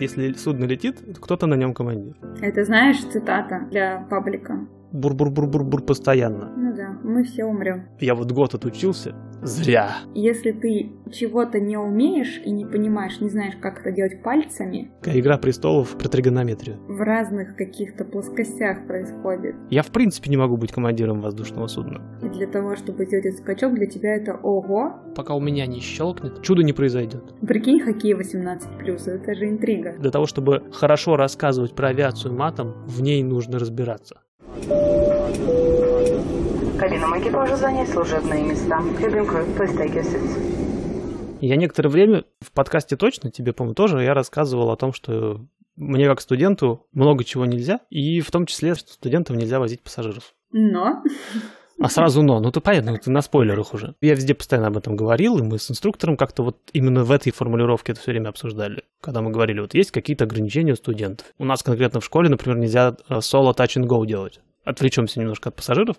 Если судно летит, кто-то на нем командир. Это знаешь цитата для паблика? Бур-бур-бур-бур-бур постоянно. Ну да, мы все умрем. Я вот год отучился. Зря. Если ты чего-то не умеешь и не понимаешь, не знаешь, как это делать пальцами, Игра престолов про тригонометрию. в разных каких-то плоскостях происходит. Я в принципе не могу быть командиром воздушного судна. И для того, чтобы сделать этот скачок, для тебя это ого. Пока у меня не щелкнет, чудо не произойдет. Прикинь, хоккей 18+, это же интрига. Для того, чтобы хорошо рассказывать про авиацию матом, в ней нужно разбираться. Кабинам экипажа занять служебные места. Cabin crew, please take your seats. Я некоторое время в подкасте точно, тебе, по-моему, тоже, я рассказывал о том, что мне как студенту много чего нельзя, и в том числе, что студентам нельзя возить пассажиров. Но А сразу но. Ну, ты понятно, ты на спойлерах уже. Я везде постоянно об этом говорил, и мы с инструктором как-то вот именно в этой формулировке это все время обсуждали. Когда мы говорили, вот есть какие-то ограничения у студентов. У нас конкретно в школе, например, нельзя э, соло touch and go делать. Отвлечемся немножко от пассажиров.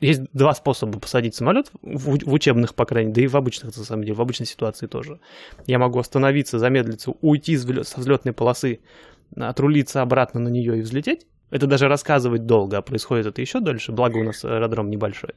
Есть два способа посадить самолет, в, в учебных, по крайней мере, да и в обычных, на самом деле, в обычной ситуации тоже. Я могу остановиться, замедлиться, уйти со взлетной полосы, отрулиться обратно на нее и взлететь. Это даже рассказывать долго, а происходит это еще дольше, благо у нас аэродром небольшой.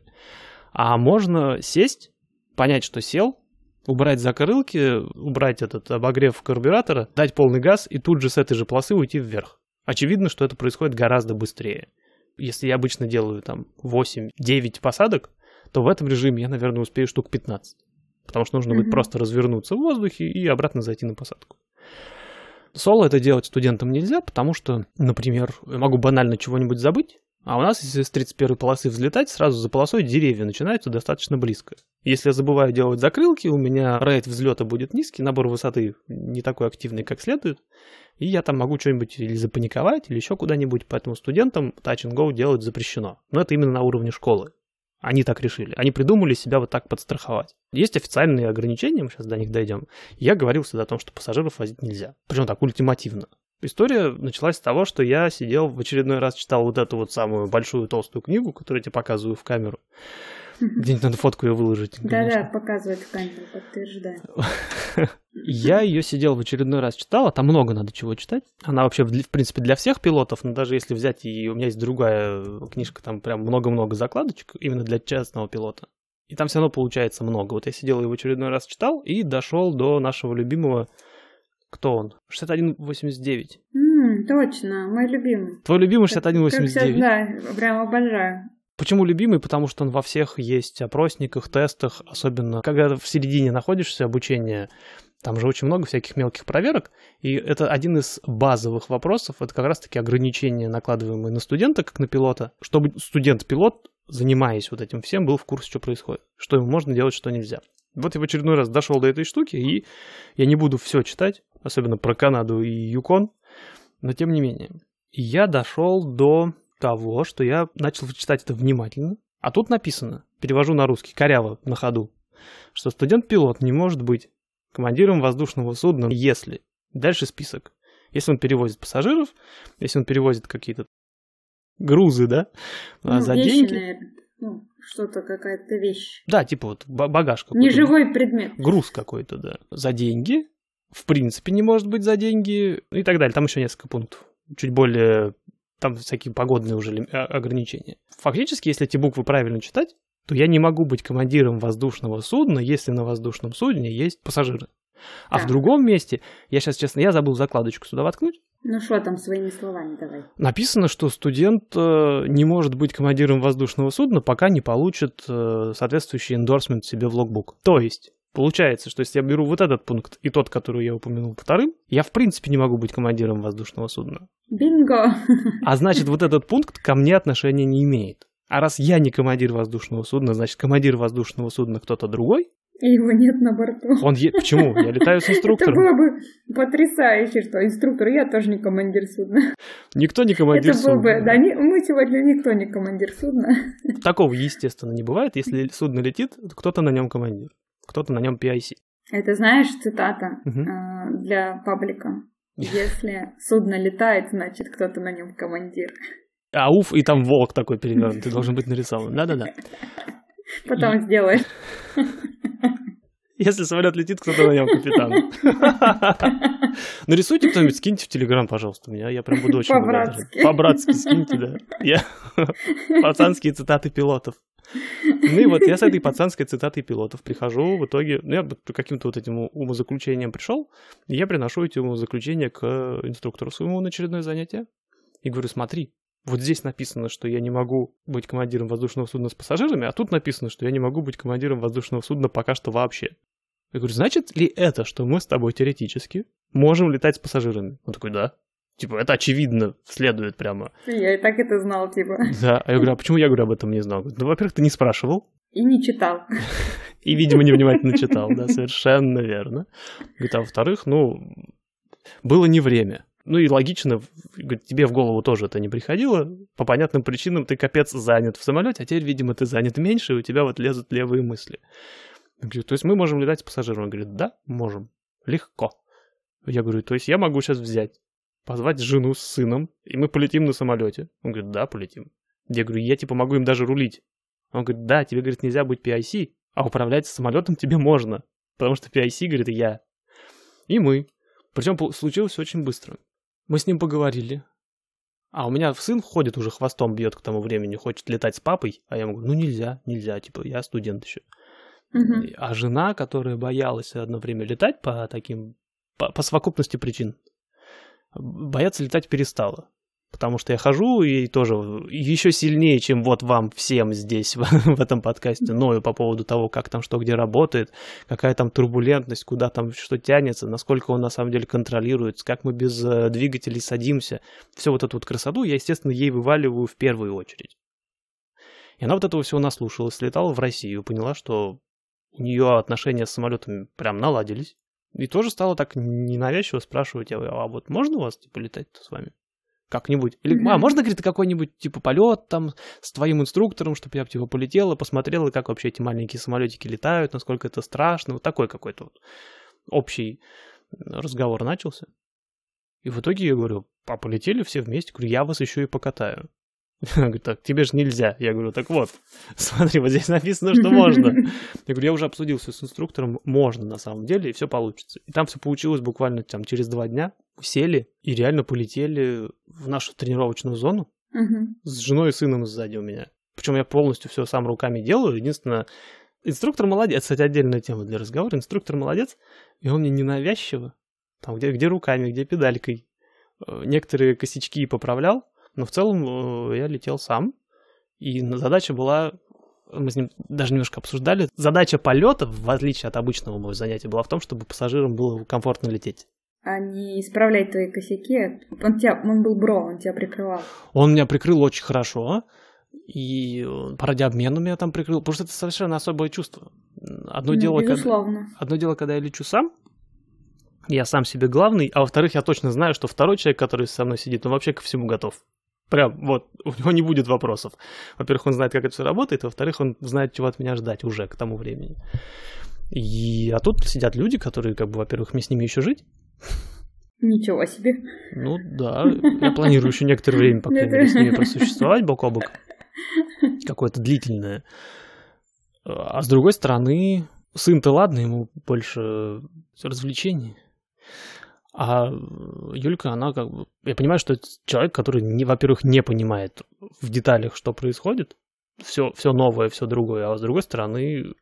А можно сесть, понять, что сел, убрать закрылки, убрать этот обогрев карбюратора, дать полный газ и тут же с этой же полосы уйти вверх. Очевидно, что это происходит гораздо быстрее. Если я обычно делаю там 8-9 посадок, то в этом режиме я, наверное, успею штук 15. Потому что нужно будет Мгм. просто развернуться в воздухе и обратно зайти на посадку. Соло это делать студентам нельзя, потому что, например, я могу банально чего-нибудь забыть, а у нас, если с 31 полосы взлетать, сразу за полосой деревья начинаются достаточно близко. Если я забываю делать закрылки, у меня рейд взлета будет низкий, набор высоты не такой активный, как следует, и я там могу что-нибудь или запаниковать, или еще куда-нибудь, поэтому студентам Touch and Go делать запрещено. Но это именно на уровне школы. Они так решили. Они придумали себя вот так подстраховать. Есть официальные ограничения, мы сейчас до них дойдем. Я говорил всегда о том, что пассажиров возить нельзя. Причем так ультимативно. История началась с того, что я сидел в очередной раз читал вот эту вот самую большую толстую книгу, которую я тебе показываю в камеру. Где-нибудь надо фотку ее выложить. да-да, показывает в камеру, подтверждаю. Я ее сидел в очередной раз читал, а там много надо чего читать. Она вообще, в принципе, для всех пилотов, но даже если взять, и у меня есть другая книжка, там прям много-много закладочек, именно для частного пилота. И там все равно получается много. Вот я сидел и в очередной раз читал, и дошел до нашего любимого... Кто он? 6189. М, точно, мой любимый. Твой любимый Как 6189. всегда, прям обожаю. Почему любимый? Потому что он во всех есть опросниках, тестах, особенно когда в середине находишься обучения, там же очень много всяких мелких проверок, и это один из базовых вопросов, это как раз-таки ограничения, накладываемые на студента, как на пилота, чтобы студент-пилот, занимаясь вот этим всем, был в курсе, что происходит, что ему можно делать, что нельзя. Вот я в очередной раз дошел до этой штуки, и я не буду все читать, особенно про Канаду и Юкон, но тем не менее. Я дошел до того, что я начал читать это внимательно. А тут написано, перевожу на русский, коряво, на ходу, что студент-пилот не может быть командиром воздушного судна, если... Дальше список. Если он перевозит пассажиров, если он перевозит какие-то грузы, да, а, Ну, за вещи, деньги. наверное. Ну, что-то, какая-то вещь. Да, типа вот ба- багаж какой-то. Неживой предмет. груз какой-то, да. За деньги. В принципе, не может быть за деньги. И так далее. Там еще несколько пунктов. Чуть более... Там всякие погодные уже а- ограничения. Фактически, если эти буквы правильно читать, то я не могу быть командиром воздушного судна, если на воздушном судне есть пассажиры. А в Так. другом месте, я сейчас, честно, я забыл закладочку сюда воткнуть, Ну что там своими словами давай. написано, что студент э, не может быть командиром воздушного судна, пока не получит э, соответствующий эндорсмент себе в логбук. То есть, получается, что если я беру вот этот пункт и тот, который я упомянул вторым, я в принципе не могу быть командиром воздушного судна. Бинго! А значит, вот этот пункт ко мне отношения не имеет. А раз я не командир воздушного судна, значит, командир воздушного судна кто-то другой. И его нет на борту. Он е... Почему? Я летаю с Это инструктором. было бы потрясающе, что инструктор, я тоже не командир судна. Никто не командир Это было судна. бы, да, не- мы сегодня никто не командир судна. Такого, естественно, не бывает. Если судно летит, то кто-то на нем командир. Кто-то на нем PIC. Это, знаешь, цитата Мгм. э, для паблика. Если судно летает, значит, кто-то на нем командир. А уф, и там волк такой перевернутый должен быть нарисован. Да-да-да. Потом сделаешь. Если самолет летит, кто-то на нем капитан. Нарисуйте кто-нибудь, скиньте в Телеграм, пожалуйста, меня, я прям буду очень По-братски. По-братски скиньте, да. Я... Пацанские цитаты пилотов. Ну и вот я с этой пацанской цитатой пилотов прихожу, в итоге, ну я каким-то вот этим умозаключением пришел, и я приношу эти умозаключения к инструктору своему на очередное занятие. И говорю, смотри, вот здесь написано, что я не могу быть командиром воздушного судна с пассажирами, а тут написано, что я не могу быть командиром воздушного судна пока что вообще. Я говорю, значит ли это, что мы с тобой теоретически можем летать с пассажирами? Он такой, да. Типа, это очевидно, следует прямо. Я и так это знал, типа. Да, а я говорю, а почему я говорю об этом не знал? Ну, во-первых, ты не спрашивал. И не читал. И, видимо, невнимательно читал, да, совершенно верно. Говорит, а во-вторых, ну, было не время. Ну и логично, говорит, тебе в голову тоже это не приходило. По понятным причинам ты капец занят в самолете, а теперь, видимо, ты занят меньше, и у тебя вот лезут левые мысли. Я говорю, то есть мы можем летать с пассажиром? Он говорит, да, можем. Легко. Я говорю, то есть я могу сейчас взять позвать жену с сыном, и мы полетим на самолете. Он говорит, да, полетим. Я говорю, я типа могу им даже рулить. Он говорит, да, тебе, говорит, нельзя быть PIC, а управлять самолетом тебе можно, потому что PIC, говорит, я. И мы. Причем случилось очень быстро. Мы с ним поговорили. А у меня сын ходит уже хвостом бьет к тому времени, хочет летать с папой, а я ему говорю, ну нельзя, нельзя, типа я студент еще. Uh-huh. А жена, которая боялась одно время летать по таким, по, по совокупности причин, бояться летать перестала. Потому что я хожу и тоже еще сильнее, чем вот вам всем здесь в этом подкасте, ною по поводу того, как там что где работает, какая там турбулентность, куда там что тянется, насколько он на самом деле контролируется, как мы без э, двигателей садимся. Все вот эту вот красоту я, естественно, ей вываливаю в первую очередь. И она вот этого всего наслушалась, слетала в Россию, поняла, что у нее отношения с самолетами прям наладились. И тоже стало так ненавязчиво спрашивать, а, а вот можно у вас, типа, летать с вами? Как-нибудь. Или, а можно, говорит, какой-нибудь, типа, полет там с твоим инструктором, чтобы я, типа, полетела, посмотрела, как вообще эти маленькие самолетики летают, насколько это страшно. Вот такой какой-то вот общий разговор начался. И в итоге я говорю, а полетели все вместе? Говорю, я вас еще и покатаю. Она говорит, так, тебе же нельзя. Я говорю, так вот, смотри, вот здесь написано, что можно. Я говорю, я уже обсудил все с инструктором, можно на самом деле, и все получится. И там все получилось буквально там через два дня. Сели и реально полетели в нашу тренировочную зону с женой и сыном сзади у меня. Причем я полностью все сам руками делаю. Единственное, инструктор молодец, кстати, отдельная тема для разговора. Инструктор молодец, и он мне ненавязчиво, там где, где руками, где педалькой, э, некоторые косячки поправлял, но в целом э, я летел сам, и задача была, мы с ним даже немножко обсуждали, задача полета, в отличие от обычного моего занятия, была в том, чтобы пассажирам было комфортно лететь. А не исправлять твои косяки. Он, тебя, он был бро, он тебя прикрывал. Он меня прикрыл очень хорошо. И по радиообмену меня там прикрыл, потому что это совершенно особое чувство. Одно, ну, дело, безусловно. когда, одно дело, когда я лечу сам, я сам себе главный, а во-вторых, я точно знаю, что второй человек, который со мной сидит, он вообще ко всему готов. Прям вот, у него не будет вопросов. Во-первых, он знает, как это все работает, во-вторых, он знает, чего от меня ждать уже к тому времени. И, а тут сидят люди, которые, как бы, во-первых, мне с ними еще жить. Ничего себе. Ну да, я планирую еще некоторое время, по крайней мере, с ними просуществовать бок о бок. Какое-то длительное. А с другой стороны, сын-то ладно, ему больше развлечений. А Юлька, она как бы... Я понимаю, что это человек, который, не, во-первых, не понимает в деталях, что происходит. Все, все новое, все другое. А с другой стороны,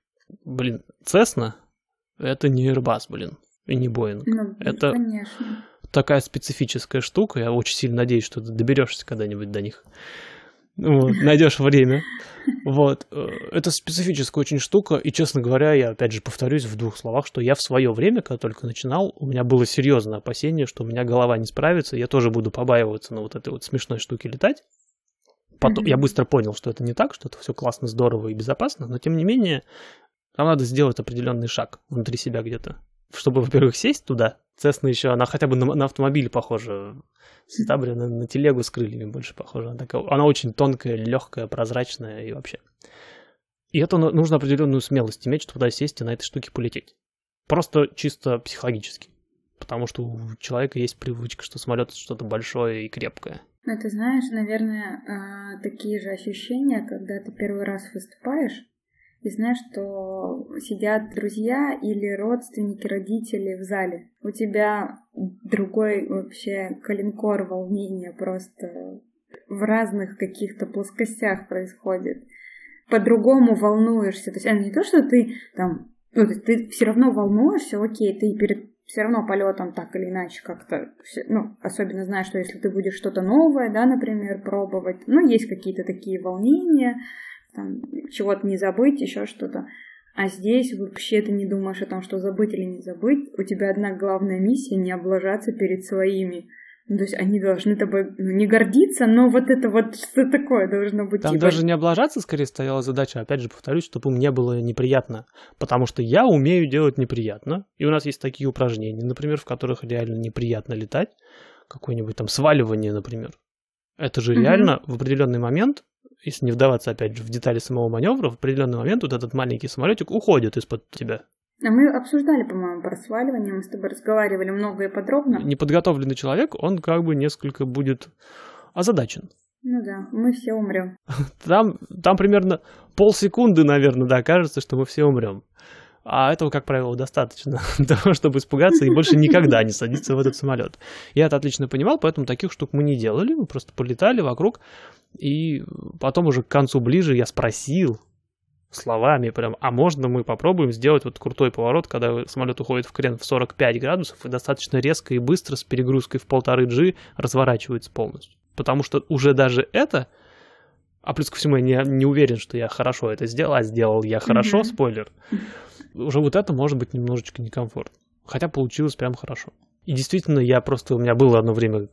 блин, Цесна — это не Airbus, блин, и не Boeing. Ну, это конечно. такая специфическая штука. Я очень сильно надеюсь, что ты доберешься когда-нибудь до них. Вот, найдешь время. Вот. Э, это специфическая очень штука, и, честно говоря, я опять же повторюсь в двух словах, что я в свое время, когда только начинал, у меня было серьезное опасение, что у меня голова не справится, я тоже буду побаиваться на вот этой вот смешной штуке летать. Потом mm-hmm. я быстро понял, что это не так, что это все классно, здорово и безопасно, но тем не менее, нам надо сделать определенный шаг внутри себя где-то. Чтобы, во-первых, сесть туда, Цесна еще, она хотя бы на, на автомобиль похожа. Ситабри на, на телегу с крыльями больше похожа. Она, такая, она очень тонкая, легкая, прозрачная и вообще. И это нужно определенную смелость иметь, чтобы туда сесть и на этой штуке полететь. Просто чисто психологически. Потому что у человека есть привычка, что самолет это что-то большое и крепкое. Ну, ты знаешь, наверное, а, такие же ощущения, когда ты первый раз выступаешь, и знаешь, что сидят друзья или родственники, родители в зале. У тебя другой вообще калинкор волнения просто в разных каких-то плоскостях происходит. По-другому волнуешься. То есть, это не то, что ты там, ну, то есть ты все равно волнуешься, окей, ты перед все равно полетом так или иначе как-то, ну, особенно зная, что если ты будешь что-то новое, да, например, пробовать, ну, есть какие-то такие волнения, там, чего-то не забыть, еще что-то. А здесь вообще ты не думаешь о том, что забыть или не забыть. У тебя одна главная миссия — не облажаться перед своими. Ну, то есть они должны тобой ну, не гордиться, но вот это вот что такое должно быть. Там типа... даже не облажаться, скорее, стояла задача, опять же, повторюсь, чтобы мне было неприятно. Потому что я умею делать неприятно. И у нас есть такие упражнения, например, в которых реально неприятно летать. Какое-нибудь там сваливание, например. Это же реально mm-hmm. в определенный момент если не вдаваться, опять же, в детали самого маневра, в определенный момент вот этот маленький самолетик уходит из-под тебя. А мы обсуждали, по-моему, про сваливание, мы с тобой разговаривали много и подробно. Неподготовленный человек, он как бы несколько будет озадачен. Ну да, мы все умрем. Там, там примерно полсекунды, наверное, да, кажется, что мы все умрем. А этого, как правило, достаточно для того, чтобы испугаться и больше никогда не садиться в этот самолет. Я это отлично понимал, поэтому таких штук мы не делали. Мы просто полетали вокруг. И потом уже к концу ближе я спросил словами прям, а можно мы попробуем сделать вот крутой поворот, когда самолет уходит в крен в 45 градусов и достаточно резко и быстро с перегрузкой в полторы G разворачивается полностью. Потому что уже даже это а плюс ко всему я не, не уверен, что я хорошо это сделал, а сделал я хорошо, mm-hmm. спойлер. Уже вот это может быть немножечко некомфортно. Хотя получилось прям хорошо. И действительно, я просто... У меня было одно время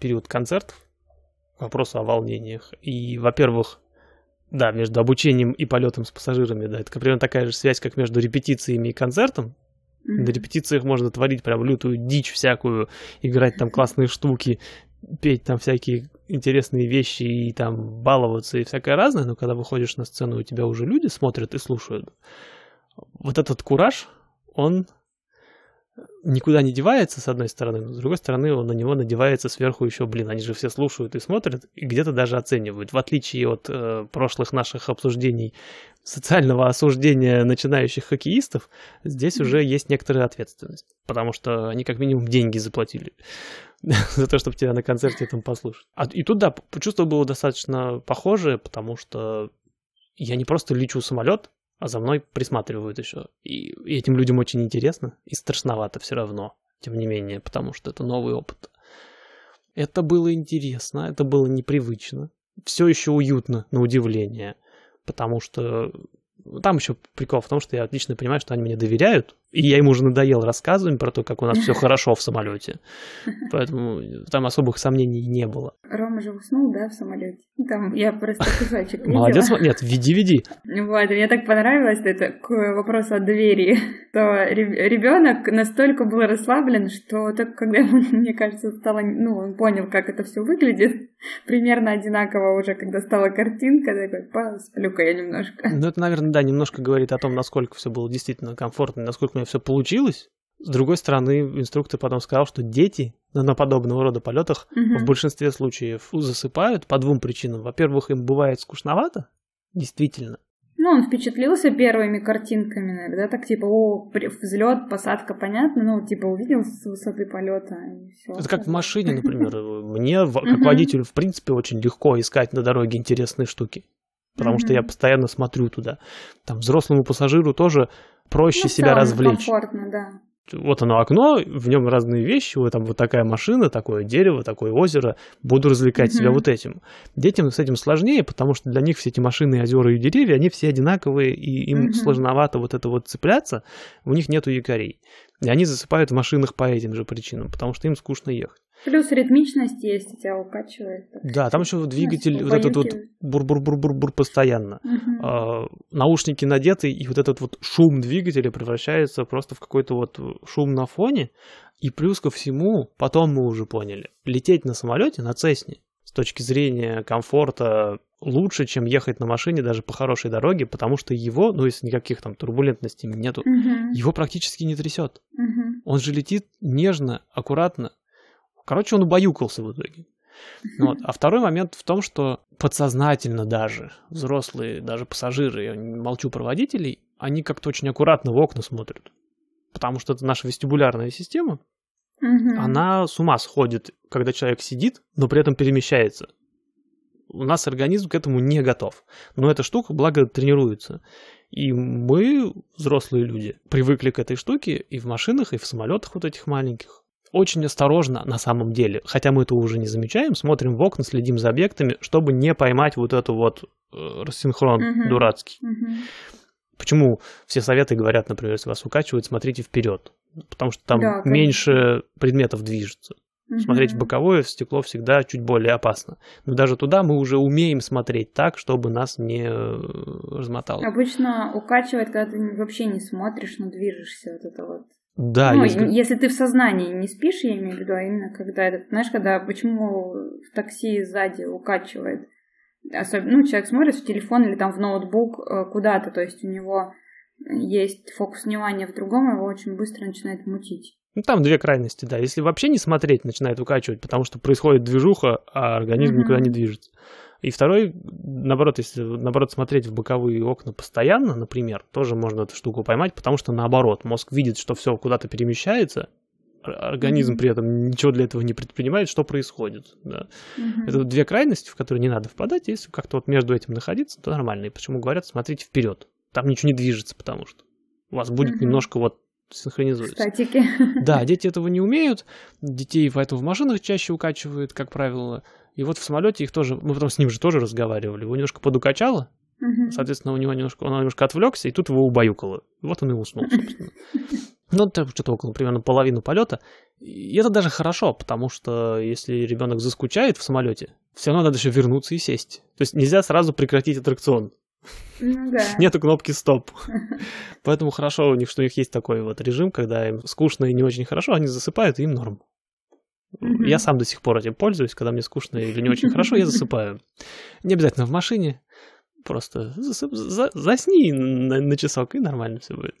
период концертов, вопрос о волнениях. И, во-первых, да, между обучением и полетом с пассажирами, да, это примерно такая же связь, как между репетициями и концертом. Mm-hmm. На репетициях можно творить прям лютую дичь всякую, играть там классные штуки, петь там всякие интересные вещи и там баловаться и всякое разное, но когда выходишь на сцену, у тебя уже люди смотрят и слушают. Вот этот кураж, он никуда не девается, с одной стороны, но с другой стороны, он на него надевается сверху еще, блин, они же все слушают и смотрят, и где-то даже оценивают. В отличие от э, прошлых наших обсуждений социального осуждения начинающих хоккеистов, здесь уже есть некоторая ответственность, потому что они как минимум деньги заплатили за то, чтобы тебя на концерте там послушать. А, и тут, да, чувство было достаточно похожее, потому что я не просто лечу самолет, а за мной присматривают еще. И, этим людям очень интересно и страшновато все равно, тем не менее, потому что это новый опыт. Это было интересно, это было непривычно. Все еще уютно, на удивление. Потому что там еще прикол в том, что я отлично понимаю, что они мне доверяют, и я им уже надоел рассказывать про то, как у нас все хорошо в самолете. Поэтому там особых сомнений не было. Рома же уснул, да, в самолете? Там я просто кусочек видела. Молодец, нет, веди, веди. Вот, мне так понравилось это к вопросу о доверии, то ребенок настолько был расслаблен, что так, когда ему, мне кажется, стало, ну, он понял, как это все выглядит, примерно одинаково уже, когда стала картинка, такой, посплю-ка я немножко. Ну, это, наверное, да, немножко говорит о том, насколько все было действительно комфортно, насколько мне все получилось. С другой стороны, инструктор потом сказал, что дети на подобного рода полетах угу. в большинстве случаев засыпают по двум причинам. Во-первых, им бывает скучновато, действительно. Ну, он впечатлился первыми картинками, наверное, да, так типа, о, взлет, посадка, понятно, ну, типа, увидел с высоты полета и все. Это как в машине, например. Мне, как водителю, в принципе, очень легко искать на дороге интересные штуки потому mm-hmm. что я постоянно смотрю туда. Там взрослому пассажиру тоже проще ну, себя развлечь. Комфортно, да. Вот оно окно, в нем разные вещи, вот там вот такая машина, такое дерево, такое озеро, буду развлекать mm-hmm. себя вот этим. Детям с этим сложнее, потому что для них все эти машины, озера и деревья, они все одинаковые, и им mm-hmm. сложновато вот это вот цепляться, у них нету якорей. И они засыпают в машинах по этим же причинам, потому что им скучно ехать. Плюс ритмичность есть, тебя укачивает. Да, там еще двигатель, ну, вот этот вот бур-бур-бур-бур-бур постоянно. Угу. А, наушники надеты, и вот этот вот шум двигателя превращается просто в какой-то вот шум на фоне. И плюс ко всему, потом мы уже поняли, лететь на самолете, на Цесне, точки зрения комфорта, лучше, чем ехать на машине даже по хорошей дороге, потому что его, ну, если никаких там турбулентностей нету, угу. его практически не трясет. Угу. Он же летит нежно, аккуратно, Короче, он убаюкался в итоге. Вот. А второй момент в том, что подсознательно даже взрослые, даже пассажиры, я молчу про водителей, они как-то очень аккуратно в окна смотрят. Потому что это наша вестибулярная система. Мгм. она с ума сходит, когда человек сидит, но при этом перемещается. У нас организм к этому не готов. Но эта штука, благо, тренируется. И мы, взрослые люди, привыкли к этой штуке и в машинах, и в самолетах вот этих маленьких. Очень осторожно на самом деле, хотя мы этого уже не замечаем, смотрим в окна, следим за объектами, чтобы не поймать вот эту вот э, рассинхрон Мгм. дурацкий. Мгм. Почему все советы говорят, например, если вас укачивают, смотрите вперед. Потому что там Да, конечно. меньше предметов движется. Смотреть в боковое стекло всегда чуть более опасно. Но даже туда мы уже умеем смотреть так, чтобы нас не э, размотало. Обычно укачивает, когда ты вообще не смотришь, но движешься вот это вот. Да, ну, если- если ты в сознании не спишь, я имею в виду, а именно когда этот, знаешь, когда почему в такси сзади укачивает, особенно, ну, человек смотрит в телефон или там в ноутбук э, куда-то, то есть у него есть фокус внимания в другом, его очень быстро начинает мутить. Ну, там две крайности, да. Если вообще не смотреть, начинает укачивать, потому что происходит движуха, а организм Мгм. никуда не движется. И второй, наоборот, если наоборот смотреть в боковые окна постоянно, например, тоже можно эту штуку поймать, потому что наоборот, мозг видит, что все куда-то перемещается, организм при этом ничего для этого не предпринимает, что происходит. Да. Мгм. Это две крайности, в которые не надо впадать. Если как-то вот между этим находиться, то нормально. И почему говорят, смотрите вперед. Там ничего не движется, потому что у вас будет Мгм. немножко вот синхронизуется. Статики. Да, дети этого не умеют. Детей поэтому в машинах чаще укачивают, как правило. И вот в самолете их тоже, мы потом с ним же тоже разговаривали. Его немножко подукачало, Мгм. соответственно, у него немножко, он немножко отвлекся, и тут его убаюкало. Вот он и уснул, собственно. Ну, это что-то около примерно половины полета. И это даже хорошо, потому что если ребенок заскучает в самолете, все равно надо еще вернуться и сесть. То есть нельзя сразу прекратить аттракцион. Ну да. Нету кнопки стоп. Поэтому хорошо у них, что у них есть такой вот режим, когда им скучно и не очень хорошо, они засыпают, и им норм. Я сам до сих пор этим пользуюсь, когда мне скучно или не очень хорошо, я засыпаю. Не обязательно в машине, просто засып- за- засни на, на часок, и нормально все будет.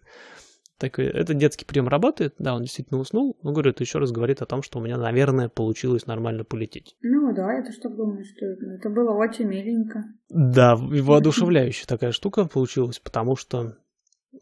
Так, этот детский прием работает, да, он действительно уснул, но, говорю, это еще раз говорит о том, что у меня, наверное, получилось нормально полететь. Ну да, я тоже так думаю, что это было очень миленько. Да, воодушевляющая такая штука получилась, потому что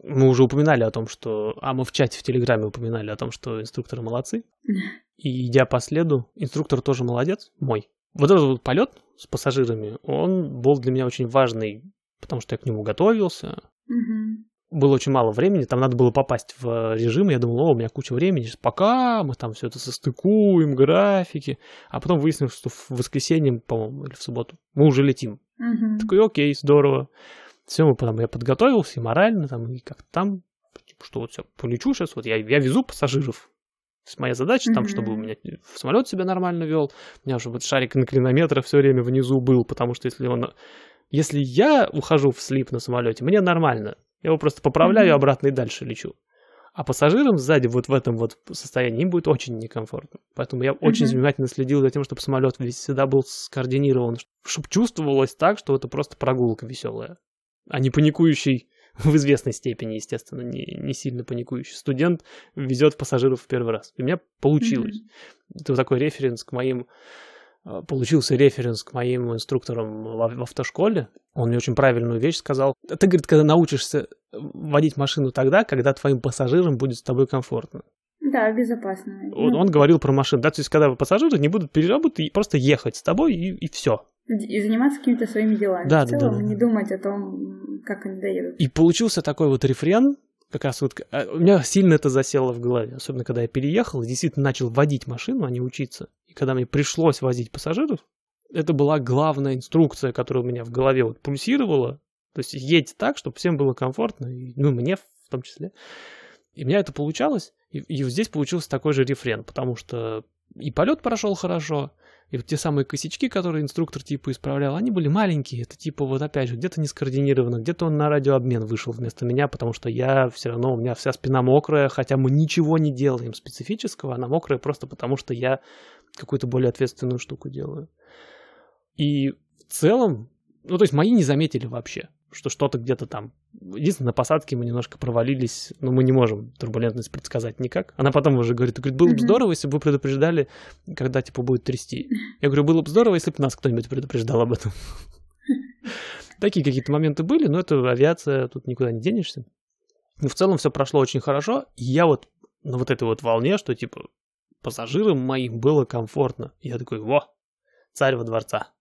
мы уже упоминали о том, что... А, мы в чате в Телеграме упоминали о том, что инструкторы молодцы. И идя по следу, инструктор тоже молодец, мой. Вот этот вот полет с пассажирами, он был для меня очень важный, потому что я к нему готовился. Мгм. Было очень мало времени, там надо было попасть в режим, и я думал, о, у меня куча времени, сейчас пока мы там все это состыкуем, графики. А потом выяснилось, что в воскресенье, по-моему, или в субботу мы уже летим. Мгм. Такой, окей, здорово. Все, мы потом, я подготовился и морально, там, и как-то там, типа, что вот все, полечу сейчас, вот я, я везу пассажиров. То есть моя задача там, чтобы у меня самолет себя нормально вел, у меня уже вот шарик на клинометр все время внизу был, потому что если он... Если я ухожу в слип на самолете, мне нормально. Я его просто поправляю обратно и дальше лечу. А пассажирам сзади вот в этом вот состоянии им будет очень некомфортно. Поэтому я очень Мгм. внимательно следил за тем, чтобы самолет весь всегда был скоординирован, чтобы чувствовалось так, что это просто прогулка веселая, а не паникующий в известной степени, естественно, не, не сильно паникующий студент везет пассажиров в первый раз. И у меня получилось. Это вот такой референс к моим э, получился референс к моим инструкторам в, автошколе. Он мне очень правильную вещь сказал. Ты, говорит, когда научишься водить машину тогда, когда твоим пассажирам будет с тобой комфортно. Да, безопасно. Он, он говорил про машину, да, то есть когда пассажиры не будут переработать просто ехать с тобой и, и все. И заниматься какими-то своими делами. Да, в целом, да, да. не думать о том, как они доедут. И получился такой вот рефрен, как раз вот, а, у меня сильно это засело в голове, особенно когда я переехал и действительно начал водить машину, а не учиться. И когда мне пришлось возить пассажиров, это была главная инструкция, которая у меня в голове вот пульсировала. То есть едь так, чтобы всем было комфортно, и, ну, мне в том числе. И у меня это получалось, и, и здесь получился такой же рефрен, потому что и полет прошел хорошо, и вот те самые косячки, которые инструктор типа исправлял, они были маленькие. Это типа вот опять же, где-то не скоординировано, где-то он на радиообмен вышел вместо меня, потому что я все равно, у меня вся спина мокрая, хотя мы ничего не делаем специфического, она мокрая просто потому, что я какую-то более ответственную штуку делаю. И в целом, ну то есть мои не заметили вообще, что что-то где-то там. Единственное, на посадке мы немножко провалились, но мы не можем турбулентность предсказать никак. Она потом уже говорит, говорит, было бы здорово, если бы вы предупреждали, когда типа будет трясти. Я говорю, было бы здорово, если бы нас кто-нибудь предупреждал об этом. Такие какие-то моменты были, но это авиация, тут никуда не денешься. Но в целом все прошло очень хорошо, и я вот на вот этой вот волне, что типа пассажирам моим было комфортно. Я такой, во, царь во дворца.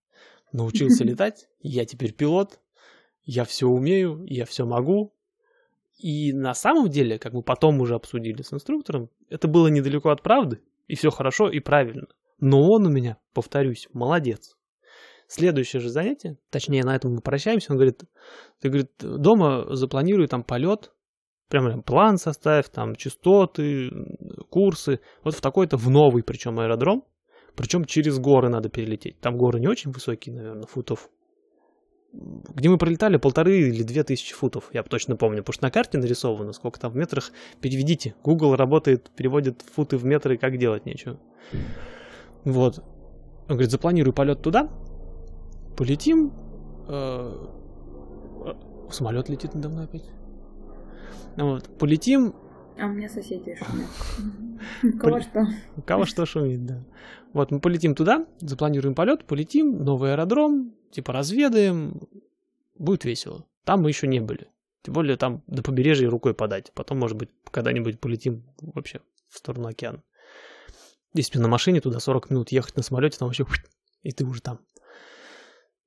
Научился летать, я теперь пилот, я все умею, я все могу. И на самом деле, как мы потом уже обсудили с инструктором, это было недалеко от правды, и все хорошо и правильно. Но он у меня, повторюсь, молодец. Следующее же занятие, точнее на этом мы прощаемся, он говорит, ты говорит, дома запланируй там полет, прям план составь, там частоты, курсы, вот в такой-то, в новый причем аэродром, причем через горы надо перелететь. Там горы не очень высокие, наверное, футов. Где мы пролетали полторы или две тысячи футов, я точно помню, потому что на карте нарисовано, сколько там в метрах. Переведите. Google работает, переводит футы в метры, как делать нечего. Вот. Он говорит, запланируй полет туда, полетим. Э, самолет летит надо мной опять. Вот, полетим. А у меня соседи шумят. У кого что? У кого что шумит, да. Вот, мы полетим туда, запланируем полет, полетим, новый аэродром, типа разведаем, будет весело. Там мы еще не были. Тем более там до побережья рукой подать. Потом, может быть, когда-нибудь полетим вообще в сторону океана. Если на машине туда 40 минут ехать на самолете, там вообще и ты уже там.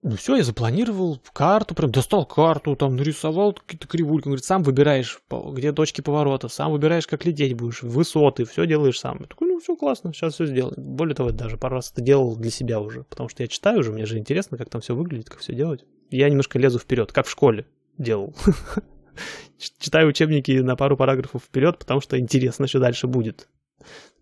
Ну все, я запланировал карту, прям достал карту, там нарисовал какие-то кривульки. Он говорит, сам выбираешь, где точки поворота, сам выбираешь, как лететь будешь, высоты, все делаешь сам. Я такой, ну все классно, сейчас все сделаем. Более того, даже пару раз это делал для себя уже, потому что я читаю уже, мне же интересно, как там все выглядит, как все делать. Я немножко лезу вперед, как в школе делал. Читаю учебники на пару параграфов вперед, потому что интересно, что дальше будет.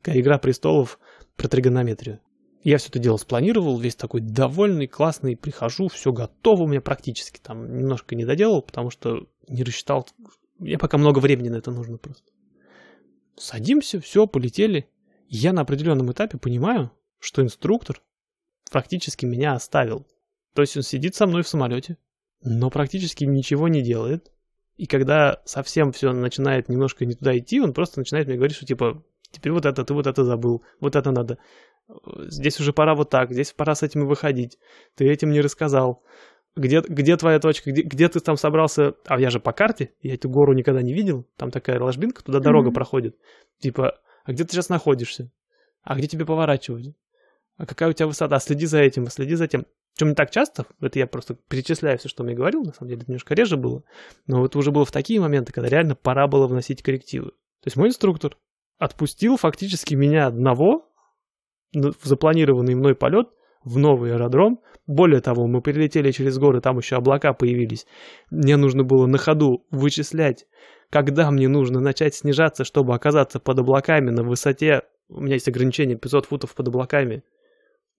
Такая игра престолов про тригонометрию. Я все это дело спланировал, весь такой довольный, классный, прихожу, все готово у меня практически. Там немножко не доделал, потому что не рассчитал. Мне пока много времени на это нужно просто. Садимся, все, полетели. Я на определенном этапе понимаю, что инструктор фактически меня оставил. То есть он сидит со мной в самолете, но практически ничего не делает. И когда совсем все начинает немножко не туда идти, он просто начинает мне говорить, что типа, теперь вот это, ты вот это забыл, вот это надо здесь уже пора вот так, здесь пора с этим выходить, ты этим не рассказал. Где, где твоя точка, где, где ты там собрался? А я же по карте, я эту гору никогда не видел, там такая ложбинка, туда дорога mm-hmm. проходит. Типа, а где ты сейчас находишься? А где тебе поворачивать? А какая у тебя высота? Следи за этим, следи за тем. Причем не так часто, это я просто перечисляю все, что мне говорил, на самом деле это немножко реже было, но это уже было в такие моменты, когда реально пора было вносить коррективы. То есть мой инструктор отпустил фактически меня одного в запланированный мной полет в новый аэродром. Более того, мы прилетели через горы, там еще облака появились. Мне нужно было на ходу вычислять, когда мне нужно начать снижаться, чтобы оказаться под облаками на высоте. У меня есть ограничение 500 футов под облаками.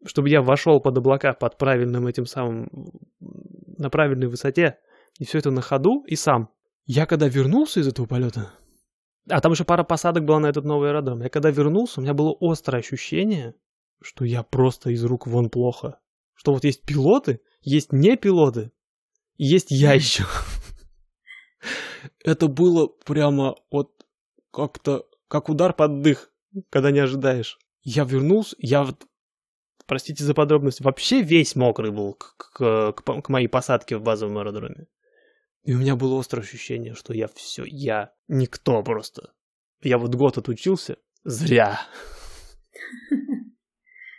Чтобы я вошел под облака под правильным этим самым, на правильной высоте. И все это на ходу и сам. Я когда вернулся из этого полета, а там еще пара посадок была на этот новый аэродром. Я когда вернулся, у меня было острое ощущение, что я просто из рук вон плохо. Что вот есть пилоты, есть не пилоты, и есть я еще. Это было прямо вот как-то, как удар под дых, когда не ожидаешь. Я вернулся, я вот, простите за подробность, вообще весь мокрый был к, к, к, к моей посадке в базовом аэродроме. И у меня было острое ощущение, что я все, я никто просто. Я вот год отучился, зря.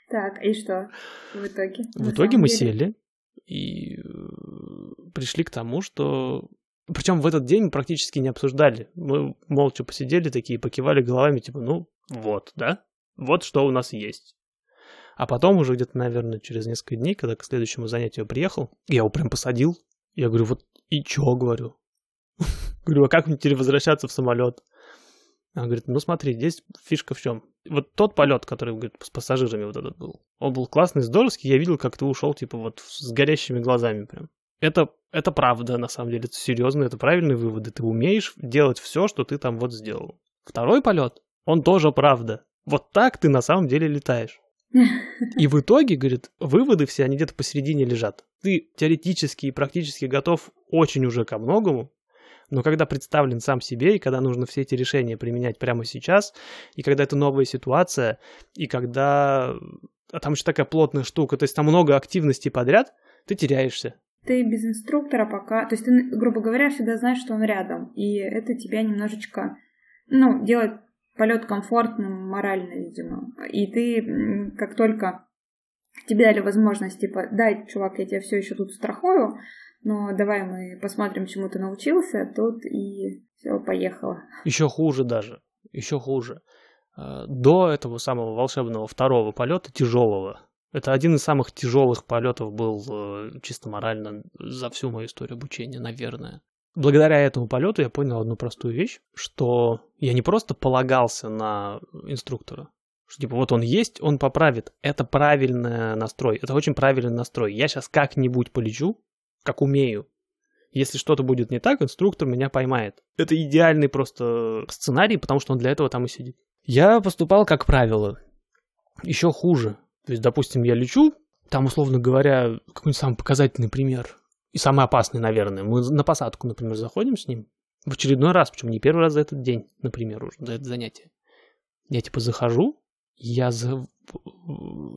Так, и что в итоге? В итоге мы сели и э, пришли к тому, что... Причем в этот день практически не обсуждали. Мы молча посидели такие, покивали головами, типа, ну, вот, да? Вот что у нас есть. А потом уже где-то, наверное, через несколько дней, когда к следующему занятию приехал, я его прям посадил. Я говорю, вот и чё, говорю? Говорю, а как мне теперь возвращаться в самолет? Она говорит, ну смотри, здесь фишка в чем. Вот тот полет, который говорит, с пассажирами вот этот был, он был классный, здоровский, я видел, как ты ушел, типа, вот с горящими глазами прям. Это, это правда, на самом деле, это серьезно, это правильные выводы. Ты умеешь делать все, что ты там вот сделал. Второй полет, он тоже правда. Вот так ты на самом деле летаешь. И в итоге, говорит, выводы все, они где-то посередине лежат. Ты теоретически и практически готов очень уже ко многому, но когда представлен сам себе, и когда нужно все эти решения применять прямо сейчас, и когда это новая ситуация, и когда... А там еще такая плотная штука, то есть там много активностей подряд, ты теряешься. Ты без инструктора пока... То есть ты, грубо говоря, всегда знаешь, что он рядом, и это тебя немножечко, ну, делает полет комфортным морально, видимо. И ты, как только тебе дали возможность, типа, дай, чувак, я тебя все еще тут страхую, но давай мы посмотрим, чему ты научился, тут и все, поехало. Еще хуже даже, еще хуже. Э, до этого самого волшебного второго полета, тяжелого, это один из самых тяжелых полетов был э, чисто морально за всю мою историю обучения, наверное. Благодаря этому полету я понял одну простую вещь, что я не просто полагался на инструктора, что типа вот он есть, он поправит. Это правильный настрой, это очень правильный настрой. Я сейчас как-нибудь полечу, как умею. Если что-то будет не так, инструктор меня поймает. Это идеальный просто сценарий, потому что он для этого там и сидит. Я поступал как правило. Еще хуже. То есть, допустим, я лечу, там, условно говоря, какой-нибудь самый показательный пример, и самый опасный, наверное. Мы на посадку, например, заходим с ним в очередной раз, причем не первый раз за этот день, например, уже, за это занятие. Я типа захожу, я за...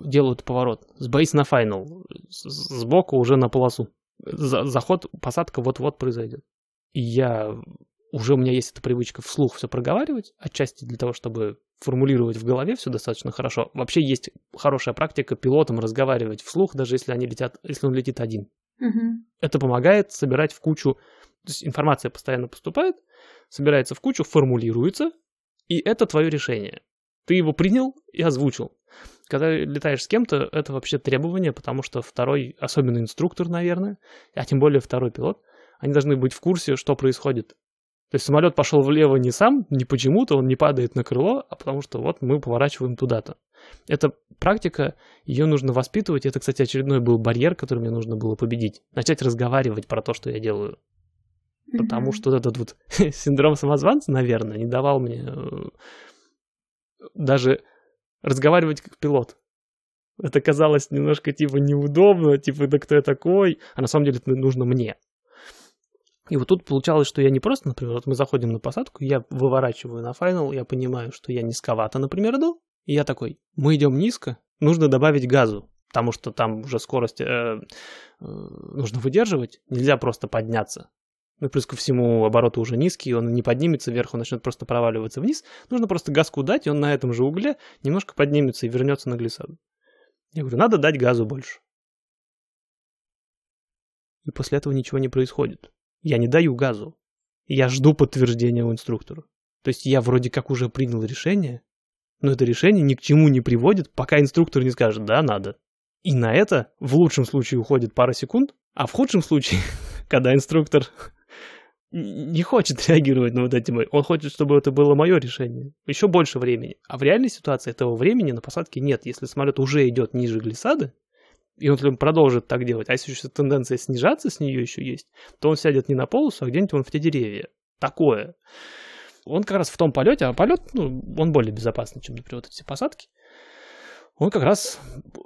делаю этот поворот с бейс на финал, сбоку уже на полосу. За... Заход, посадка вот-вот произойдет. И я уже у меня есть эта привычка вслух все проговаривать, отчасти для того, чтобы формулировать в голове все достаточно хорошо. Вообще есть хорошая практика пилотам разговаривать вслух, даже если они летят, если он летит один. Угу. Это помогает собирать в кучу, то есть информация постоянно поступает, собирается в кучу, формулируется, и это твое решение. Ты его принял и озвучил. Когда летаешь с кем-то, это вообще требование, потому что второй, особенно инструктор, наверное, а тем более второй пилот, они должны быть в курсе, что происходит то есть самолет пошел влево не сам, не почему-то, он не падает на крыло, а потому что вот мы поворачиваем туда-то. Это практика, ее нужно воспитывать. Это, кстати, очередной был барьер, который мне нужно было победить. Начать разговаривать про то, что я делаю. Mm-hmm. Потому что этот вот синдром самозванца, наверное, не давал мне э, даже разговаривать как пилот. Это казалось немножко типа неудобно, типа, да кто я такой, а на самом деле это нужно мне. И вот тут получалось, что я не просто, например, вот мы заходим на посадку, я выворачиваю на финал, я понимаю, что я низковато, например, иду, и я такой, мы идем низко, нужно добавить газу, потому что там уже скорость э, э, нужно выдерживать, нельзя просто подняться. Ну, плюс ко всему обороты уже низкие, он не поднимется вверх, он начнет просто проваливаться вниз. Нужно просто газку дать, и он на этом же угле немножко поднимется и вернется на глиссаду. Я говорю, надо дать газу больше. И после этого ничего не происходит. Я не даю газу. Я жду подтверждения у инструктора. То есть я вроде как уже принял решение, но это решение ни к чему не приводит, пока инструктор не скажет «да, надо». И на это в лучшем случае уходит пара секунд, а в худшем случае, когда инструктор не хочет реагировать на вот эти мои, он хочет, чтобы это было мое решение, еще больше времени. А в реальной ситуации этого времени на посадке нет. Если самолет уже идет ниже глиссады, и он продолжит так делать, а если еще тенденция снижаться с нее еще есть, то он сядет не на полосу, а где-нибудь вон в те деревья. Такое. Он как раз в том полете, а полет, ну, он более безопасный, чем, например, вот эти посадки. Он как раз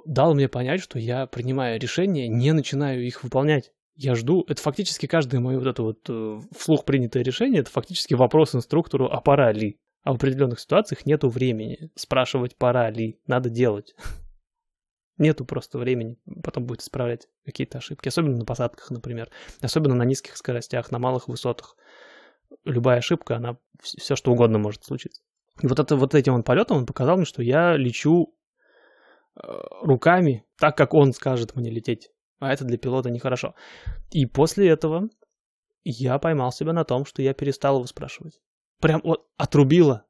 дал мне понять, что я, принимая решения, не начинаю их выполнять. Я жду, это фактически каждое мое вот это вот э, вслух принятое решение, это фактически вопрос инструктору, а пора ли? А в определенных ситуациях нету времени спрашивать, пора ли, надо делать. Нету просто времени потом будет исправлять какие-то ошибки. Особенно на посадках, например. Особенно на низких скоростях, на малых высотах. Любая ошибка, она все что угодно может случиться. И вот, это, вот этим он полетом он показал мне, что я лечу э, руками так, как он скажет мне лететь. А это для пилота нехорошо. И после этого я поймал себя на том, что я перестал его спрашивать. Прям вот отрубило.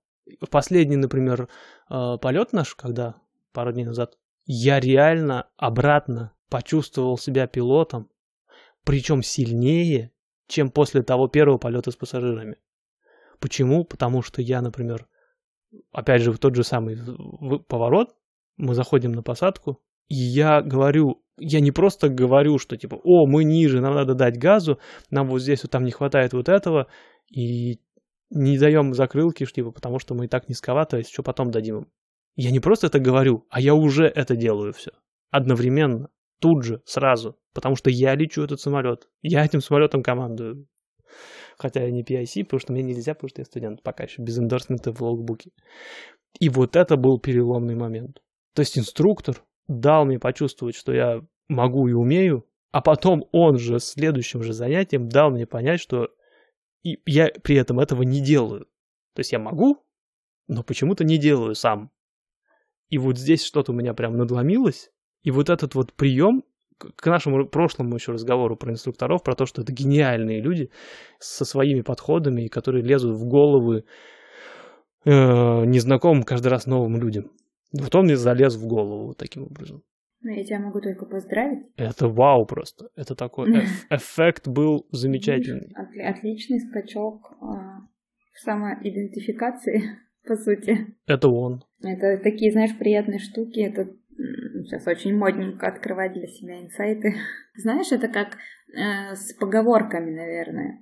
Последний, например, э, полет наш, когда пару дней назад я реально обратно почувствовал себя пилотом, причем сильнее, чем после того первого полета с пассажирами. Почему? Потому что я, например, опять же, в тот же самый поворот, мы заходим на посадку, и я говорю, я не просто говорю, что типа, о, мы ниже, нам надо дать газу, нам вот здесь вот там не хватает вот этого, и не даем закрылки, типа, потому что мы и так низковато, а что потом дадим им. Я не просто это говорю, а я уже это делаю все. Одновременно, тут же, сразу. Потому что я лечу этот самолет. Я этим самолетом командую. Хотя я не PIC, потому что мне нельзя, потому что я студент пока еще, без эндорсмента в логбуке. И вот это был переломный момент. То есть инструктор дал мне почувствовать, что я могу и умею, а потом он же следующим же занятием дал мне понять, что и я при этом этого не делаю. То есть я могу, но почему-то не делаю сам. И вот здесь что-то у меня прям надломилось, и вот этот вот прием к нашему прошлому еще разговору про инструкторов, про то, что это гениальные люди со своими подходами, которые лезут в головы э, незнакомым каждый раз новым людям. Вот он мне залез в голову вот таким образом. Ну, я тебя могу только поздравить. Это вау просто. Это такой эф- эффект был замечательный. Отли- отличный скачок а, в самоидентификации, по сути. Это он. Это такие, знаешь, приятные штуки. Это сейчас очень модненько открывать для себя инсайты. Знаешь, это как э, с поговорками, наверное.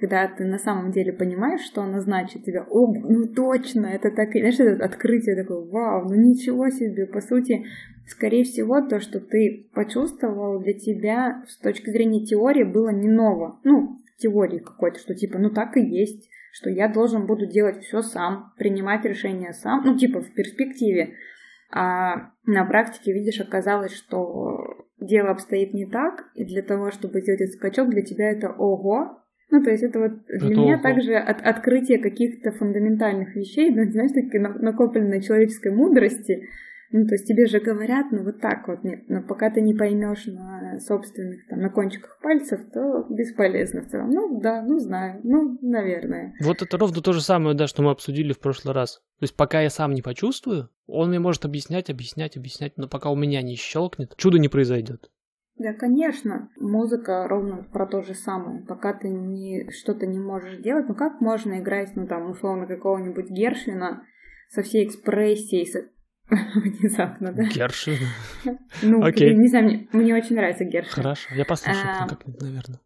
Когда ты на самом деле понимаешь, что она значит тебе, о, ну точно, это так, знаешь, это открытие такое, вау, ну ничего себе, по сути, скорее всего, то, что ты почувствовал для тебя с точки зрения теории было не ново. Ну, теории какой-то, что типа, ну так и есть, что я должен буду делать все сам, принимать решения сам, ну типа в перспективе. А на практике, видишь, оказалось, что дело обстоит не так, и для того, чтобы сделать этот скачок, для тебя это ого. Ну, то есть это вот для Это меня ого. также от- открытие каких-то фундаментальных вещей, ну, знаешь, такие на- накопленной человеческой мудрости. Ну, то есть тебе же говорят, ну, вот так вот, нет, но пока ты не поймешь на собственных, там, на кончиках пальцев, то бесполезно в целом. Ну, да, ну, знаю, ну, наверное. Вот это ровно то же самое, да, что мы обсудили в прошлый раз. То есть пока я сам не почувствую, он мне может объяснять, объяснять, объяснять, но пока у меня не щелкнет, чудо не произойдет. Да, конечно. Музыка ровно про то же самое. Пока ты не, что-то не можешь делать, ну как можно играть, ну там, условно, какого-нибудь Гершвина со всей экспрессией, со- внезапно, да? Гершин. Ну, Окей. не знаю, мне, мне очень нравится Гершвин. Хорошо, я послушаю А, как-нибудь, наверное.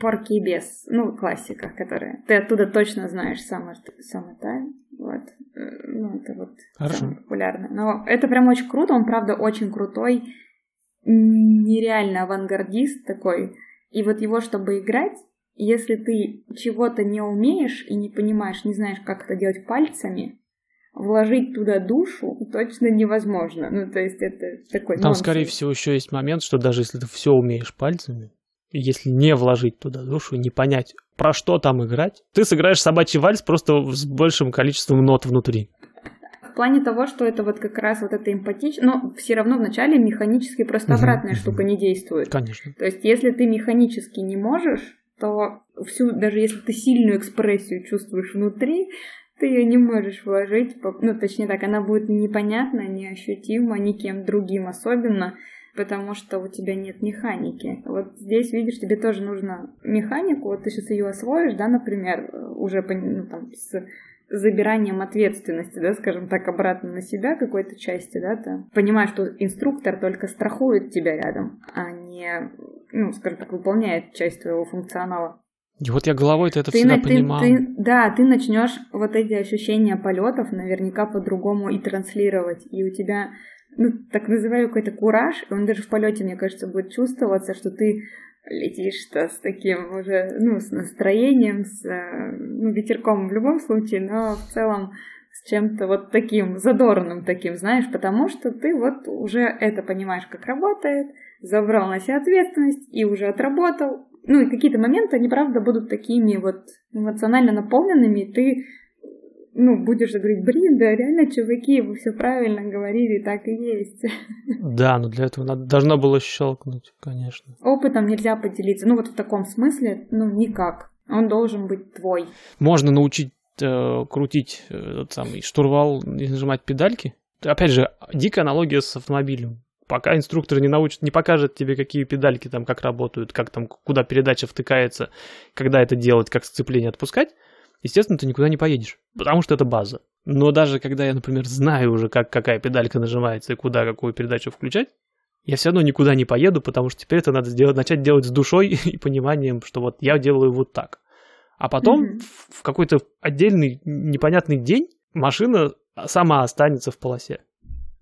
Порки и бес, ну, классика, которая... Ты оттуда точно знаешь Summer, Summertime, вот. Э, Ну, это вот Хорошо. самое популярное. Но это прям очень круто, он, правда, очень крутой, нереально авангардист такой. И вот его, чтобы играть, если ты чего-то не умеешь и не понимаешь, не знаешь, как это делать пальцами, вложить туда душу точно невозможно. Ну, то есть это такой Там, нонсенс. скорее всего, еще есть момент, что даже если ты все умеешь пальцами, если не вложить туда душу и не понять, про что там играть, ты сыграешь собачий вальс просто с большим количеством нот внутри. В плане того, что это вот как раз вот это эмпатично, но все равно вначале механически просто Мгм, обратная мгм. штука не действует. Конечно. То есть, если ты механически не можешь, то всю, даже если ты сильную экспрессию чувствуешь внутри, ты ее не можешь вложить, ну, точнее так, она будет непонятна, неощутима никем другим особенно, потому что у тебя нет механики. Вот здесь, видишь, тебе тоже нужно механику, вот ты сейчас ее освоишь, да, например, э, уже ну, там, с забиранием ответственности, да, скажем так, обратно на себя какой-то части, да, ты понимаешь, что инструктор только страхует тебя рядом, а не, ну, скажем так, выполняет часть твоего функционала. И вот я головой-то это Ты, всегда ты- понимал. ты- да, ты начнешь вот эти ощущения полетов наверняка по-другому и транслировать, и у тебя ну, так называемый какой-то кураж, и он даже в полете, мне кажется, будет чувствоваться, что ты летишь-то с таким уже, ну, с настроением, с э, ну, ветерком в любом случае, но в целом с чем-то вот таким задорным таким, знаешь, потому что ты вот уже это понимаешь, как работает, забрал на себя ответственность и уже отработал. Ну и какие-то моменты, они правда будут такими вот эмоционально наполненными, и ты ну, будешь говорить, блин, да реально, чуваки, вы все правильно говорили, так и есть. Да, но для этого надо, должно было щелкнуть, конечно. Опытом нельзя поделиться. Ну, вот в таком смысле, ну, никак. Он должен быть твой. Можно научить э, крутить э, этот самый штурвал и нажимать педальки. Опять же, дикая аналогия с автомобилем. Пока инструктор не научит, не покажет тебе, какие педальки там, как работают, как там, куда передача втыкается, когда это делать, как сцепление отпускать, естественно, ты никуда не поедешь, потому что это база. Но даже когда я, например, знаю уже, как какая педалька нажимается и куда какую передачу включать, я все равно никуда не поеду, потому что теперь это надо сделать, начать делать с душой и пониманием, что вот я делаю вот так. А потом в в какой-то отдельный непонятный день машина сама останется в полосе.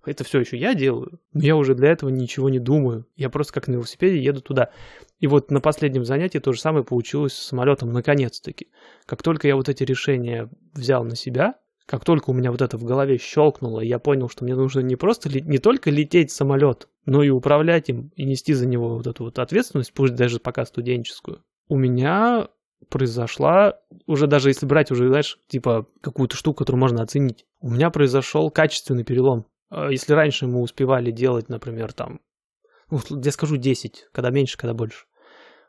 Это все еще я делаю, но я уже для этого ничего не думаю. Я просто как на велосипеде еду туда. И вот на последнем занятии то же самое получилось с самолетом, наконец-таки. Как только я вот эти решения взял на себя, как только у меня вот это в голове щелкнуло, я понял, что мне нужно не просто не только лететь самолет, но и управлять им и нести за него вот эту вот ответственность, пусть даже пока студенческую. У меня произошла, уже даже если брать уже, знаешь, типа какую-то штуку, которую можно оценить, у меня произошел качественный перелом. А Если раньше мы успевали делать, например, там, ну, я скажу 10, когда меньше, когда больше.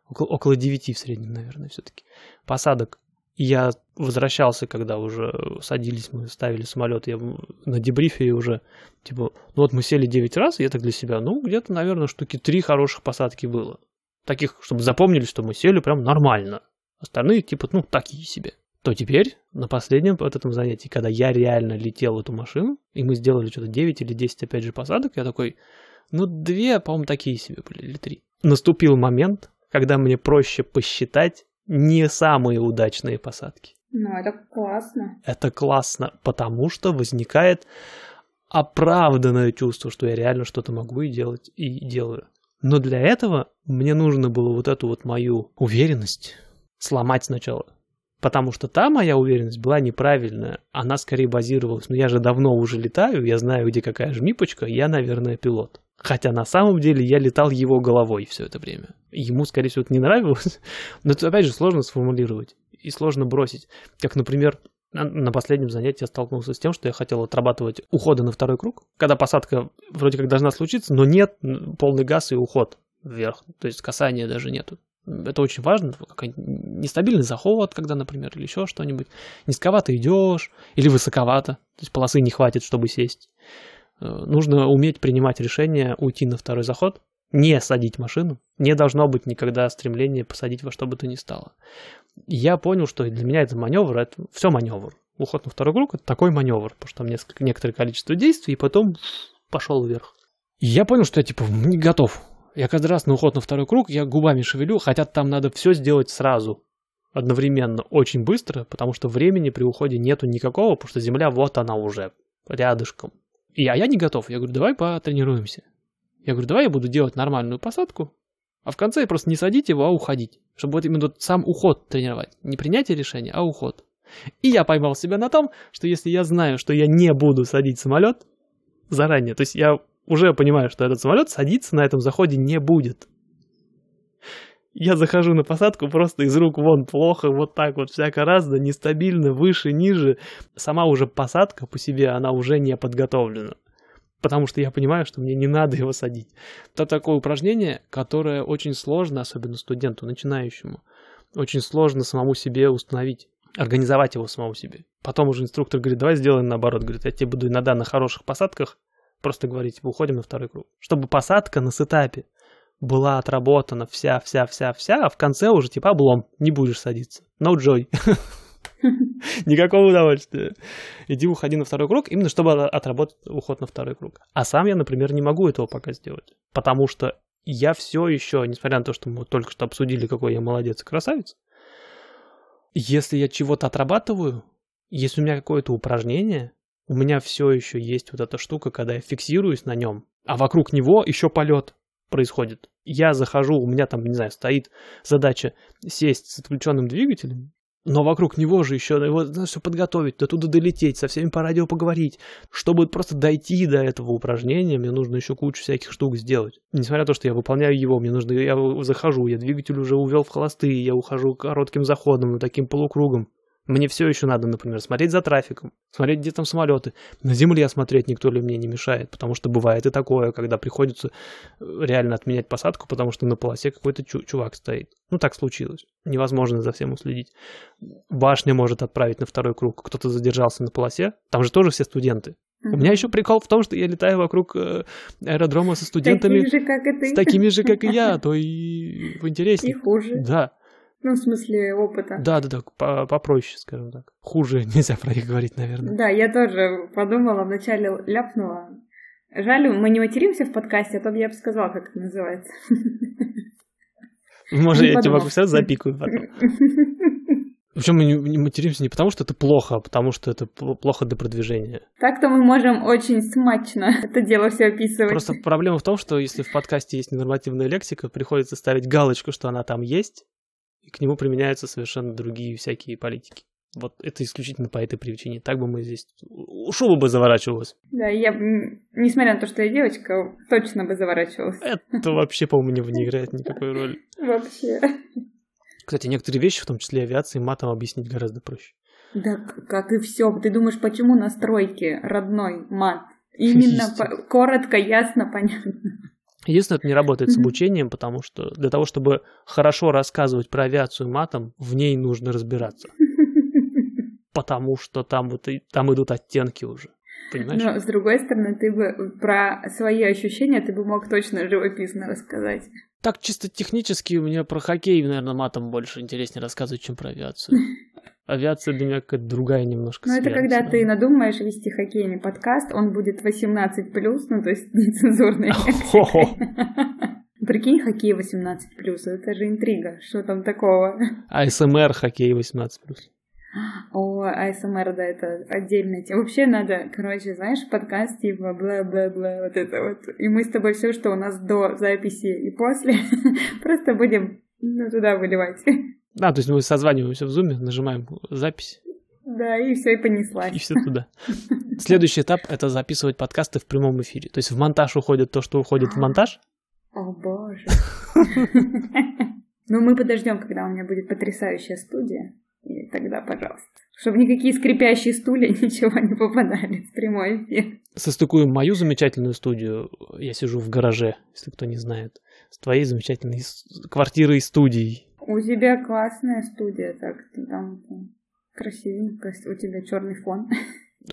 Около, около 9 в среднем, наверное, все-таки. Посадок. Я возвращался, когда уже садились, мы ставили самолет, я на дебрифе уже, типа, ну вот мы сели 9 раз, и я так для себя, ну, где-то, наверное, штуки 3 хороших посадки было. Таких, чтобы запомнили, что мы сели прям нормально. Остальные, типа, ну, такие себе. То теперь, на последнем вот этом занятии, когда я реально летел в эту машину, и мы сделали что-то 9 или 10, опять же, посадок, я такой, ну, две, по-моему, такие себе были, или три. Наступил момент, когда мне проще посчитать не самые удачные посадки. Ну, это классно. Это классно, потому что возникает оправданное чувство, что я реально что-то могу и делать, и делаю. Но для этого мне нужно было вот эту вот мою уверенность сломать сначала. Потому что та моя уверенность была неправильная. Она скорее базировалась, ну я же давно уже летаю, я знаю, где какая жмипочка, я, наверное, пилот. Хотя на самом деле я летал его головой все это время. Ему, скорее всего, это не нравилось. Но это, опять же, сложно сформулировать и сложно бросить. Как, например, на последнем занятии я столкнулся с тем, что я хотел отрабатывать уходы на второй круг, когда посадка вроде как должна случиться, но нет, полный газ и уход вверх. То есть касания даже нету. Это очень важно, нестабильный заход, когда, например, или еще что-нибудь. Низковато идешь, или высоковато, то есть полосы не хватит, чтобы сесть. Нужно уметь принимать решение уйти на второй заход, не садить машину. Не должно быть никогда стремления посадить во что бы то ни стало. Я понял, что для меня это маневр, это все маневр. Уход на второй круг это такой маневр, потому что там несколько, некоторое количество действий, и потом пошел вверх. И я понял, что я типа не готов. Я каждый раз на уход на второй круг я губами шевелю, хотя там надо все сделать сразу, одновременно, очень быстро, потому что времени при уходе нету никакого, потому что земля вот она уже, рядышком. И, а я не готов. Я говорю, давай потренируемся. Я говорю, давай я буду делать нормальную посадку, а в конце просто не садить его, а уходить. Чтобы вот именно тот сам уход тренировать. Не принятие решения, а уход. И я поймал себя на том, что если я знаю, что я не буду садить самолет заранее, то есть я уже понимаю, что этот самолет садиться на этом заходе не будет. Я захожу на посадку просто из рук вон плохо, вот так вот всяко разно, нестабильно, выше, ниже. Сама уже посадка по себе, она уже не подготовлена. Потому что я понимаю, что мне не надо его садить. Это такое упражнение, которое очень сложно, особенно студенту, начинающему. Очень сложно самому себе установить организовать его самому себе. Потом уже инструктор говорит, давай сделаем наоборот. Говорит, я тебе буду иногда на хороших посадках просто говорить, типа, уходим на второй круг. Чтобы посадка на сетапе была отработана вся-вся-вся-вся, а в конце уже типа облом, не будешь садиться. No joy. Никакого удовольствия. Иди уходи на второй круг, именно чтобы отработать уход на второй круг. А сам я, например, не могу этого пока сделать. Потому что я все еще, несмотря на то, что мы только что обсудили, какой я молодец и красавец, если я чего-то отрабатываю, если у меня какое-то упражнение, у меня все еще есть вот эта штука, когда я фиксируюсь на нем, а вокруг него еще полет происходит. Я захожу, у меня там, не знаю, стоит задача сесть с отключенным двигателем, но вокруг него же еще его надо все подготовить, до туда долететь, со всеми по радио поговорить. Чтобы просто дойти до этого упражнения, мне нужно еще кучу всяких штук сделать. Несмотря на то, что я выполняю его, мне нужно, я захожу, я двигатель уже увел в холостые, я ухожу коротким заходом, таким полукругом. Мне все еще надо, например, смотреть за трафиком, смотреть, где там самолеты. На земле смотреть никто ли мне не мешает, потому что бывает и такое, когда приходится э, реально отменять посадку, потому что на полосе какой-то чу- чувак стоит. Ну, так случилось. Невозможно за всем уследить. Башня может отправить на второй круг. Кто-то задержался на полосе. Там же тоже все студенты. У меня еще прикол в том, что я летаю вокруг э, аэродрома со студентами. Такими же, как и ты. С такими же, как и я, а то и интереснее. И хуже. Да. Ну, в смысле опыта. Да, да, да, попроще, скажем так. Хуже нельзя про них говорить, наверное. Да, я тоже подумала, вначале ляпнула. Жаль, мы не материмся в подкасте, а то я бы сказала, как это называется. Может, я тебе могу все запикаю потом. Причем мы не материмся не потому, что это плохо, а потому что это плохо для продвижения. Так-то мы можем очень смачно это дело все описывать. Просто проблема в том, что если в подкасте есть ненормативная лексика, приходится ставить галочку, что она там есть, и к нему применяются совершенно другие всякие политики. Вот это исключительно по этой причине. Так бы мы здесь... Шуба бы заворачивалась. Да, я, несмотря на то, что я девочка, точно бы заворачивалась. Это вообще, по-моему, не играет никакой роли. Вообще. Кстати, некоторые вещи, в том числе авиации, матом объяснить гораздо проще. Да, как и все. Ты думаешь, почему настройки родной мат? Именно по- коротко, ясно, понятно. Единственное, это не работает с обучением, потому что для того, чтобы хорошо рассказывать про авиацию матом, в ней нужно разбираться. Потому что там вот там идут оттенки уже. Понимаешь? Но, с другой стороны, ты бы про свои ощущения ты бы мог точно живописно рассказать. Так чисто технически мне про хоккей, наверное, матом больше интереснее рассказывать, чем про авиацию. Авиация для меня какая-то другая немножко. Ну, это когда ты надумаешь вести хоккейный подкаст, он будет 18+, ну, то есть нецензурный. Прикинь, хоккей 18+, это же интрига, что там такого? АСМР хоккей 18+. О, АСМР, да, это отдельная тема. Вообще надо, короче, знаешь, подкаст типа бла-бла-бла, вот это вот. И мы с тобой все, что у нас до записи и после, просто будем ну, туда выливать. Да, то есть мы созваниваемся в зуме, нажимаем запись Да, и все, и и понеслась. все туда. Следующий этап — это записывать подкасты в прямом эфире. То есть в монтаж уходит то, что уходит в монтаж, О, боже. Ну, мы подождем, когда у меня будет потрясающая студия. И тогда, пожалуйста. Чтобы никакие скрипящие стулья ничего не попадали в прямой эфир. состыкуем мою замечательную студию, я сижу в гараже, если кто не знает, с твоей замечательной квартирой и студией. У тебя классная студия, так, там красивенько, у тебя черный фон.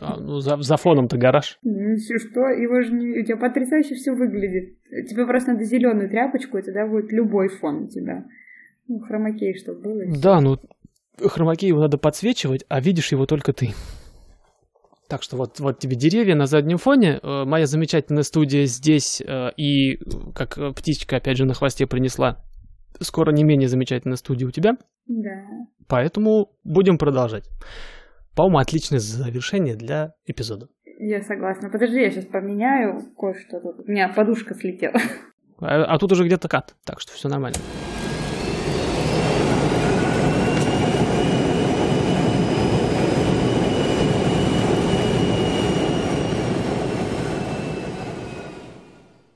А, ну, за, за фоном-то гараж. Ну, что? Его же не... У тебя потрясающе все выглядит. Тебе просто надо зеленую тряпочку, и тогда будет любой фон у тебя. Ну, хромакей, чтобы было. Да, ну, хромакей его надо подсвечивать, а видишь его только ты. Так что вот, вот тебе деревья на заднем фоне, э, моя замечательная студия здесь, э, и как э, птичка, опять же, на хвосте принесла, скоро не менее замечательная студия у тебя, Да. поэтому будем продолжать. По-моему, отличное завершение для эпизода. Я согласна. Подожди, я сейчас поменяю кое-что тут. У меня подушка слетела. А, а тут уже где-то кат, так что все нормально.